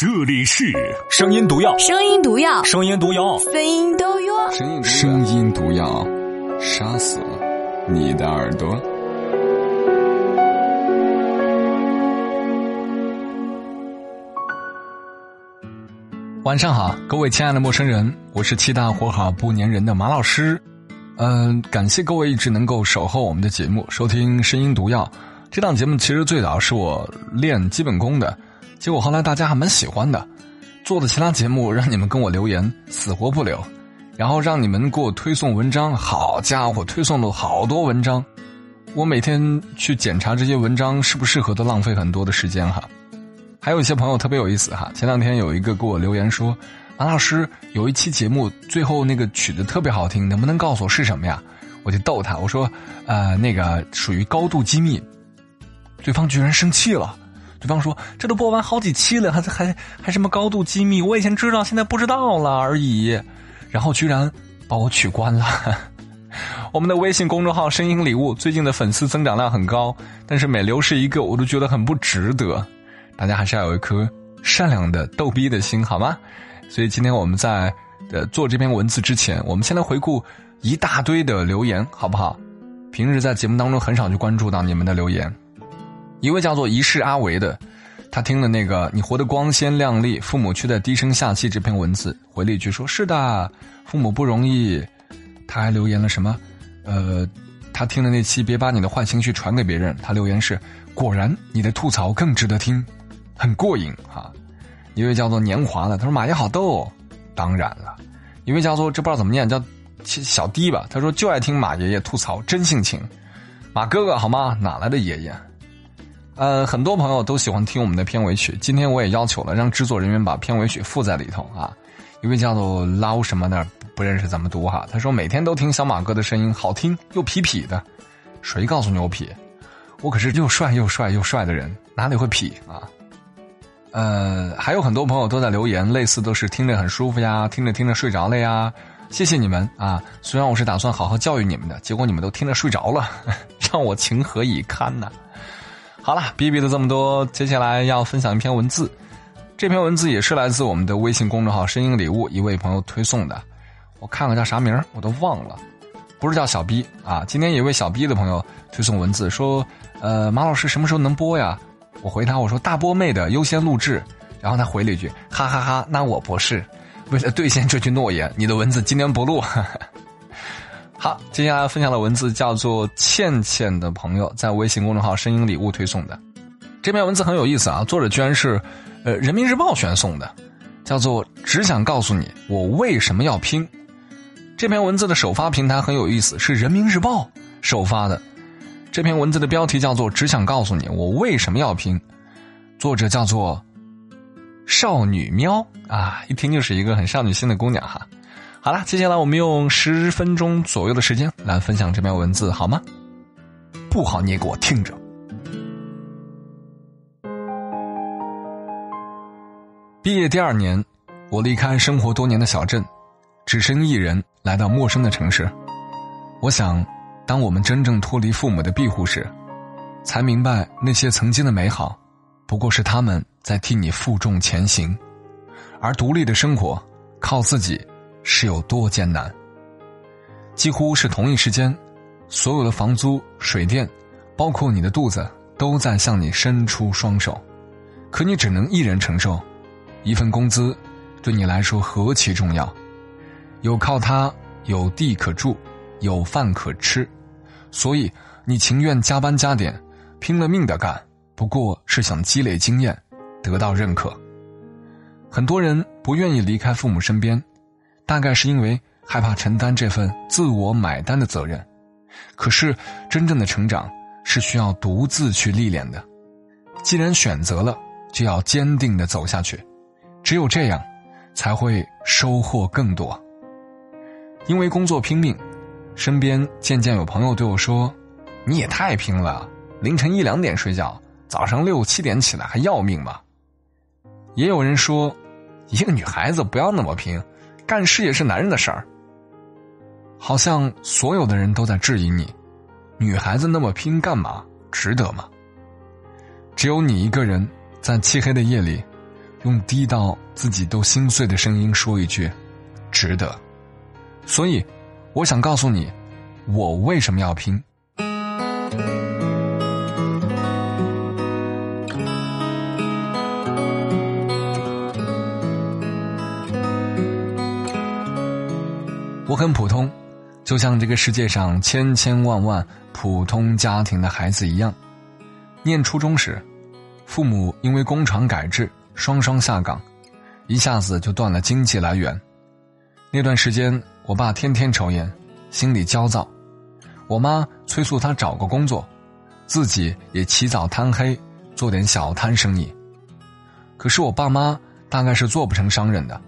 这里是声音毒药，声音毒药，声音毒药，声音毒药。声音毒药，杀死你的耳朵。晚上好，各位亲爱的陌生人，我是七大活好不粘人的马老师。嗯，感谢各位一直能够守候我们的节目，收听声音毒药。这档节目其实最早是我练基本功的。结果后来大家还蛮喜欢的，做的其他节目让你们跟我留言死活不留，然后让你们给我推送文章，好家伙，推送了好多文章，我每天去检查这些文章适不适合，都浪费很多的时间哈。还有一些朋友特别有意思哈，前两天有一个给我留言说，马老师有一期节目最后那个曲子特别好听，能不能告诉我是什么呀？我就逗他，我说，呃，那个属于高度机密，对方居然生气了。对方说：“这都播完好几期了，还还还什么高度机密？我以前知道，现在不知道了而已。”然后居然把我取关了。我们的微信公众号“声音礼物”最近的粉丝增长量很高，但是每流失一个，我都觉得很不值得。大家还是要有一颗善良的逗逼的心，好吗？所以今天我们在呃做这篇文字之前，我们先来回顾一大堆的留言，好不好？平日在节目当中很少去关注到你们的留言。一位叫做一世阿维的，他听了那个“你活得光鲜亮丽，父母却在低声下气”这篇文字，回了一句说：“是的，父母不容易。”他还留言了什么？呃，他听了那期，别把你的坏情绪传给别人。他留言是：“果然，你的吐槽更值得听，很过瘾哈。”一位叫做年华的，他说：“马爷好逗。”当然了，一位叫做这不知道怎么念，叫小弟吧。他说：“就爱听马爷爷吐槽，真性情。”马哥哥好吗？哪来的爷爷？呃，很多朋友都喜欢听我们的片尾曲。今天我也要求了，让制作人员把片尾曲附在里头啊。一位叫做捞什么的，不认识怎么读哈。他说每天都听小马哥的声音，好听又痞痞的。谁告诉你我痞？我可是又帅又帅又帅的人，哪里会痞啊？呃，还有很多朋友都在留言，类似都是听着很舒服呀，听着听着睡着了呀。谢谢你们啊！虽然我是打算好好教育你们的，结果你们都听着睡着了，让我情何以堪呢？好了，哔哔的这么多，接下来要分享一篇文字。这篇文字也是来自我们的微信公众号“声音礼物”一位朋友推送的。我看看叫啥名儿我都忘了，不是叫小 B 啊。今天有位小 B 的朋友推送文字说：“呃，马老师什么时候能播呀？”我回他我说：“大波妹的优先录制。”然后他回了一句：“哈哈哈，那我不是。”为了兑现这句诺言，你的文字今天不录。好，接下来分享的文字叫做倩倩的朋友在微信公众号“声音礼物”推送的。这篇文字很有意思啊，作者居然是呃人民日报选送的，叫做“只想告诉你我为什么要拼”。这篇文字的首发平台很有意思，是人民日报首发的。这篇文字的标题叫做“只想告诉你我为什么要拼”，作者叫做少女喵啊，一听就是一个很少女心的姑娘哈。好了，接下来我们用十分钟左右的时间来分享这篇文字，好吗？不好，你也给我听着。毕业第二年，我离开生活多年的小镇，只身一人来到陌生的城市。我想，当我们真正脱离父母的庇护时，才明白那些曾经的美好，不过是他们在替你负重前行，而独立的生活靠自己。是有多艰难？几乎是同一时间，所有的房租、水电，包括你的肚子，都在向你伸出双手，可你只能一人承受。一份工资，对你来说何其重要！有靠它，有地可住，有饭可吃，所以你情愿加班加点，拼了命的干，不过是想积累经验，得到认可。很多人不愿意离开父母身边。大概是因为害怕承担这份自我买单的责任，可是真正的成长是需要独自去历练的。既然选择了，就要坚定的走下去，只有这样，才会收获更多。因为工作拼命，身边渐渐有朋友对我说：“你也太拼了，凌晨一两点睡觉，早上六七点起来还要命吗？”也有人说：“一个女孩子不要那么拼。”干事业是男人的事儿，好像所有的人都在质疑你，女孩子那么拼干嘛？值得吗？只有你一个人在漆黑的夜里，用低到自己都心碎的声音说一句：“值得。”所以，我想告诉你，我为什么要拼。我很普通，就像这个世界上千千万万普通家庭的孩子一样。念初中时，父母因为工厂改制，双双下岗，一下子就断了经济来源。那段时间，我爸天天抽烟，心里焦躁；我妈催促他找个工作，自己也起早贪黑做点小摊生意。可是我爸妈大概是做不成商人的，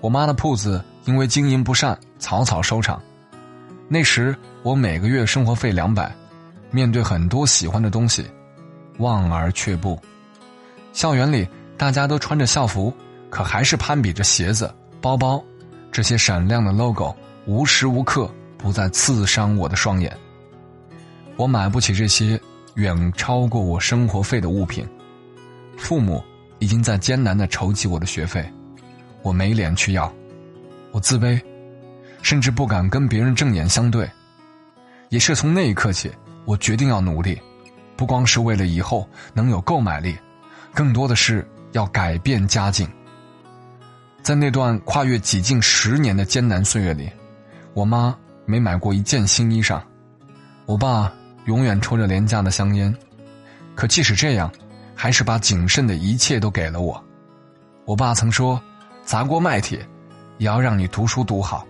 我妈的铺子因为经营不善。草草收场。那时我每个月生活费两百，面对很多喜欢的东西，望而却步。校园里大家都穿着校服，可还是攀比着鞋子、包包，这些闪亮的 logo 无时无刻不在刺伤我的双眼。我买不起这些远超过我生活费的物品，父母已经在艰难的筹集我的学费，我没脸去要，我自卑。甚至不敢跟别人正眼相对，也是从那一刻起，我决定要努力，不光是为了以后能有购买力，更多的是要改变家境。在那段跨越几近十年的艰难岁月里，我妈没买过一件新衣裳，我爸永远抽着廉价的香烟，可即使这样，还是把仅剩的一切都给了我。我爸曾说：“砸锅卖铁，也要让你读书读好。”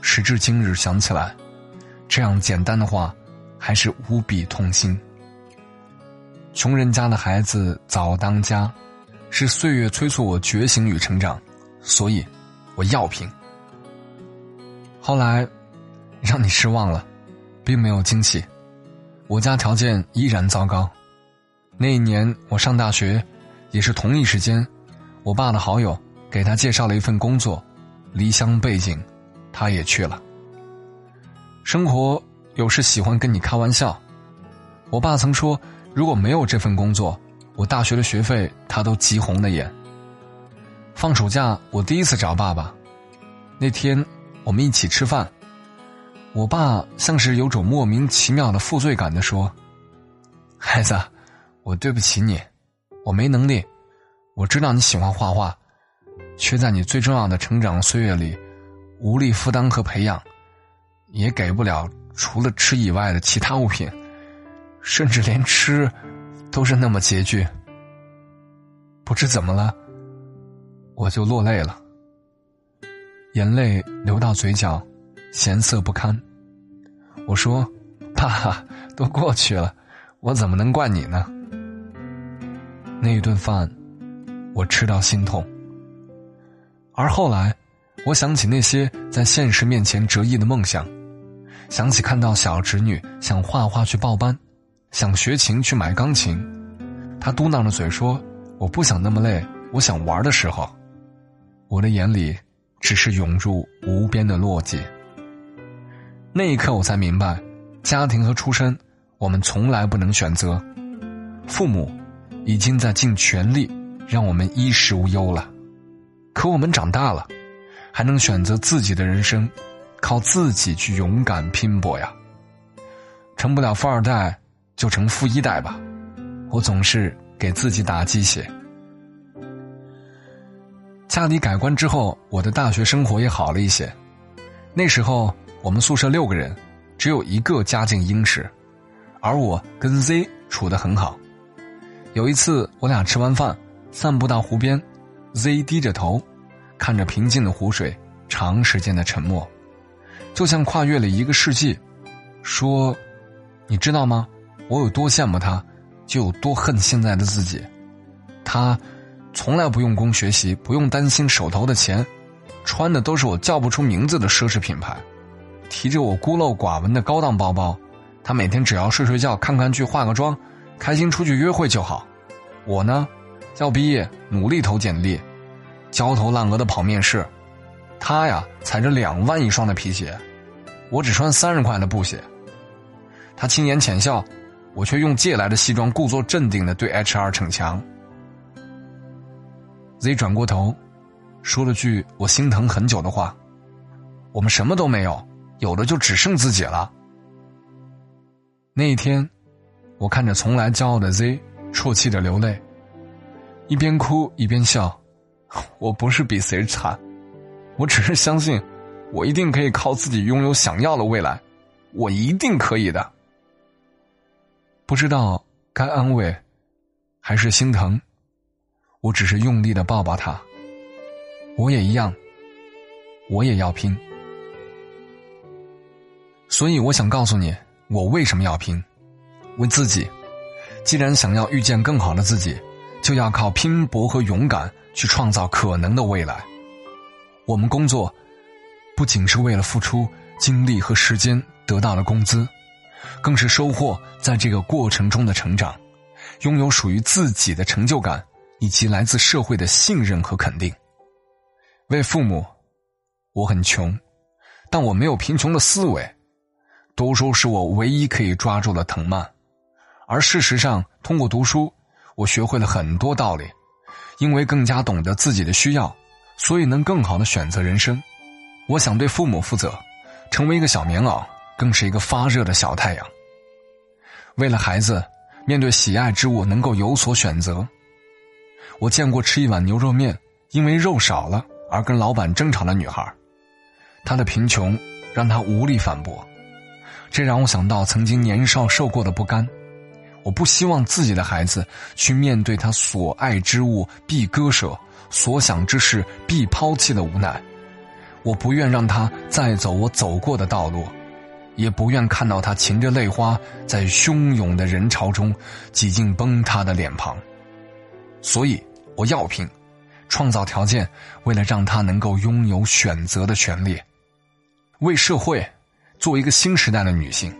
时至今日想起来，这样简单的话，还是无比痛心。穷人家的孩子早当家，是岁月催促我觉醒与成长，所以我要拼。后来，让你失望了，并没有惊喜。我家条件依然糟糕。那一年我上大学，也是同一时间，我爸的好友给他介绍了一份工作，离乡背井。他也去了。生活有时喜欢跟你开玩笑。我爸曾说，如果没有这份工作，我大学的学费他都急红了眼。放暑假，我第一次找爸爸。那天我们一起吃饭，我爸像是有种莫名其妙的负罪感的说：“孩子，我对不起你，我没能力。我知道你喜欢画画，却在你最重要的成长岁月里。”无力负担和培养，也给不了除了吃以外的其他物品，甚至连吃都是那么拮据。不知怎么了，我就落泪了，眼泪流到嘴角，咸涩不堪。我说：“爸，都过去了，我怎么能怪你呢？”那一顿饭，我吃到心痛，而后来。我想起那些在现实面前折翼的梦想，想起看到小侄女想画画去报班，想学琴去买钢琴，她嘟囔着嘴说：“我不想那么累，我想玩的时候，我的眼里只是涌入无边的落寂。”那一刻，我才明白，家庭和出身，我们从来不能选择。父母已经在尽全力让我们衣食无忧了，可我们长大了。还能选择自己的人生，靠自己去勇敢拼搏呀！成不了富二代，就成富一代吧。我总是给自己打鸡血。家里改观之后，我的大学生活也好了一些。那时候我们宿舍六个人，只有一个家境殷实，而我跟 Z 处得很好。有一次，我俩吃完饭，散步到湖边，Z 低着头。看着平静的湖水，长时间的沉默，就像跨越了一个世纪。说：“你知道吗？我有多羡慕他，就有多恨现在的自己。他从来不用功学习，不用担心手头的钱，穿的都是我叫不出名字的奢侈品牌，提着我孤陋寡闻的高档包包。他每天只要睡睡觉、看看剧、化个妆，开心出去约会就好。我呢，要毕业，努力投简历。”焦头烂额的跑面试，他呀踩着两万一双的皮鞋，我只穿三十块的布鞋。他轻言浅笑，我却用借来的西装故作镇定的对 HR 逞强。Z 转过头，说了句我心疼很久的话：“我们什么都没有，有的就只剩自己了。”那一天，我看着从来骄傲的 Z，啜泣的流泪，一边哭一边笑。我不是比谁惨，我只是相信，我一定可以靠自己拥有想要的未来，我一定可以的。不知道该安慰，还是心疼，我只是用力的抱抱他。我也一样，我也要拼。所以我想告诉你。我为什么要拼？为自己。既然想要遇见更好的自己，就要靠拼搏和勇敢去创造可能的未来。我们工作，不仅是为了付出精力和时间得到了工资，更是收获在这个过程中的成长，拥有属于自己的成就感，以及来自社会的信任和肯定。为父母，我很穷，但我没有贫穷的思维。读书是我唯一可以抓住的藤蔓，而事实上，通过读书，我学会了很多道理。因为更加懂得自己的需要，所以能更好的选择人生。我想对父母负责，成为一个小棉袄，更是一个发热的小太阳。为了孩子，面对喜爱之物能够有所选择。我见过吃一碗牛肉面，因为肉少了而跟老板争吵的女孩，她的贫穷让她无力反驳。这让我想到曾经年少受过的不甘，我不希望自己的孩子去面对他所爱之物必割舍、所想之事必抛弃的无奈，我不愿让他再走我走过的道路，也不愿看到他噙着泪花在汹涌的人潮中挤进崩塌的脸庞，所以我要拼，创造条件，为了让他能够拥有选择的权利，为社会。做一个新时代的女性，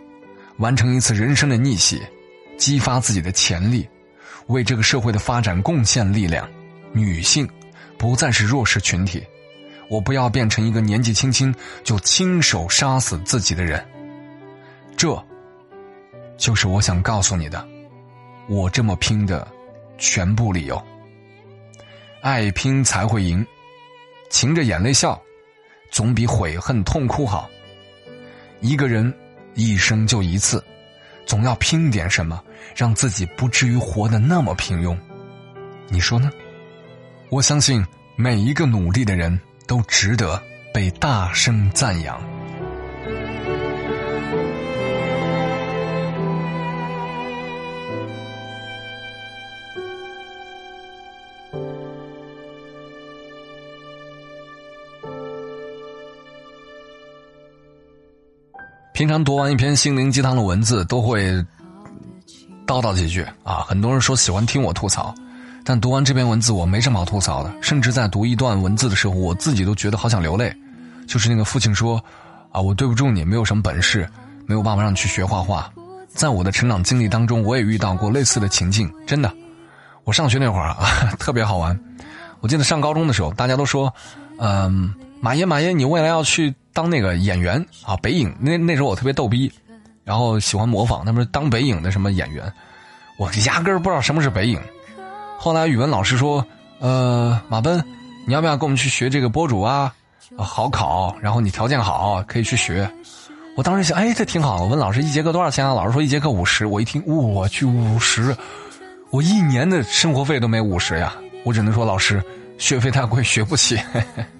完成一次人生的逆袭，激发自己的潜力，为这个社会的发展贡献力量。女性不再是弱势群体，我不要变成一个年纪轻轻就亲手杀死自己的人。这，就是我想告诉你的，我这么拼的全部理由。爱拼才会赢，噙着眼泪笑，总比悔恨痛哭好。一个人一生就一次，总要拼点什么，让自己不至于活得那么平庸。你说呢？我相信每一个努力的人都值得被大声赞扬。平常读完一篇心灵鸡汤的文字，都会叨叨几句啊。很多人说喜欢听我吐槽，但读完这篇文字，我没什么好吐槽的。甚至在读一段文字的时候，我自己都觉得好想流泪。就是那个父亲说：“啊，我对不住你，没有什么本事，没有办法让你去学画画。”在我的成长经历当中，我也遇到过类似的情境。真的，我上学那会儿啊，特别好玩。我记得上高中的时候，大家都说：“嗯，马爷，马爷，你未来要去。”当那个演员啊，北影那那时候我特别逗逼，然后喜欢模仿，他们当北影的什么演员，我压根儿不知道什么是北影。后来语文老师说：“呃，马奔，你要不要跟我们去学这个播主啊？好考，然后你条件好，可以去学。”我当时想，哎，这挺好。我问老师一节课多少钱啊？老师说一节课五十。我一听，我去五十，我一年的生活费都没五十呀。我只能说老师学费太贵，学不起。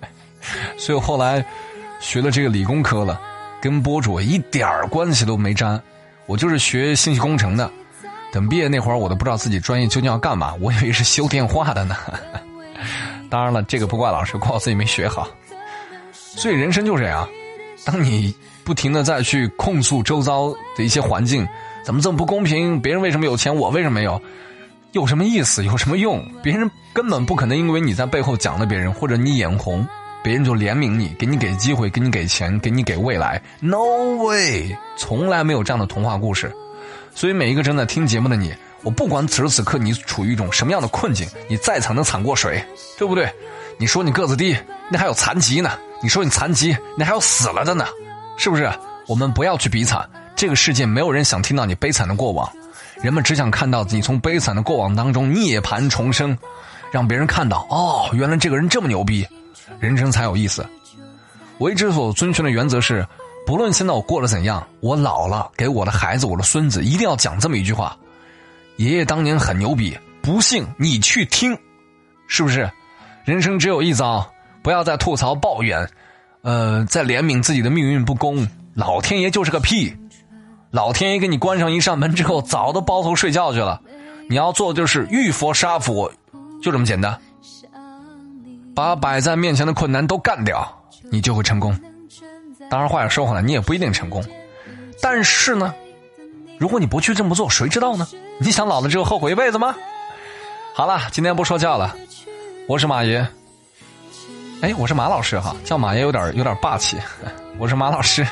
所以后来。学了这个理工科了，跟播主一点关系都没沾。我就是学信息工程的。等毕业那会儿，我都不知道自己专业究竟要干嘛。我以为是修电话的呢。当然了，这个不怪老师，怪我自己没学好。所以人生就这样，当你不停的再去控诉周遭的一些环境，怎么这么不公平？别人为什么有钱，我为什么没有？有什么意思？有什么用？别人根本不可能因为你在背后讲了别人，或者你眼红。别人就怜悯你，给你给机会，给你给钱，给你给未来。No way，从来没有这样的童话故事。所以每一个正在听节目的你，我不管此时此刻你处于一种什么样的困境，你再惨能惨过水，对不对？你说你个子低，那还有残疾呢；你说你残疾，那还有死了的呢，是不是？我们不要去比惨，这个世界没有人想听到你悲惨的过往，人们只想看到你从悲惨的过往当中涅槃重生。让别人看到哦，原来这个人这么牛逼，人生才有意思。我一直所遵循的原则是，不论现在我过得怎样，我老了给我的孩子、我的孙子一定要讲这么一句话：爷爷当年很牛逼，不信你去听，是不是？人生只有一遭，不要再吐槽抱怨，呃，再怜悯自己的命运不公。老天爷就是个屁，老天爷给你关上一扇门之后，早都包头睡觉去了。你要做的就是遇佛杀佛，就这么简单。把摆在面前的困难都干掉，你就会成功。当然，话又说回来，你也不一定成功。但是呢，如果你不去这么做，谁知道呢？你想老了之后后悔一辈子吗？好了，今天不说教了。我是马爷。哎，我是马老师哈，叫马爷有点有点霸气。我是马老师。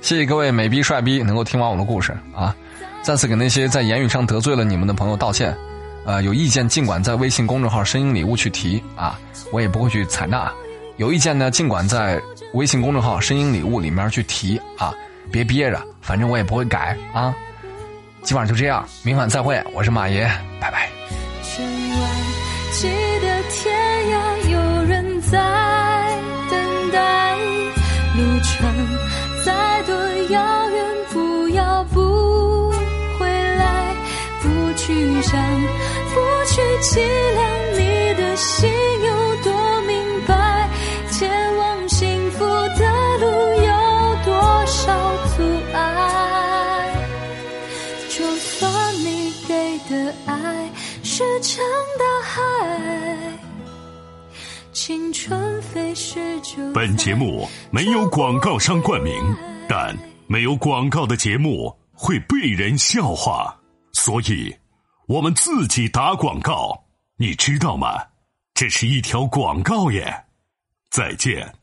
谢谢各位美逼帅逼能够听完我的故事啊！再次给那些在言语上得罪了你们的朋友道歉。呃，有意见尽管在微信公众号“声音礼物”去提啊，我也不会去采纳。有意见呢，尽管在微信公众号“声音礼物”里面去提啊，别憋着，反正我也不会改啊。今晚就这样，明晚再会。我是马爷，拜拜。不去计量你的心有多明白，前往幸福的路有多少阻碍，就算你给的爱石沉大海，青春飞逝就本节目没有广告商冠名，但没有广告的节目会被人笑话，所以我们自己打广告，你知道吗？这是一条广告耶！再见。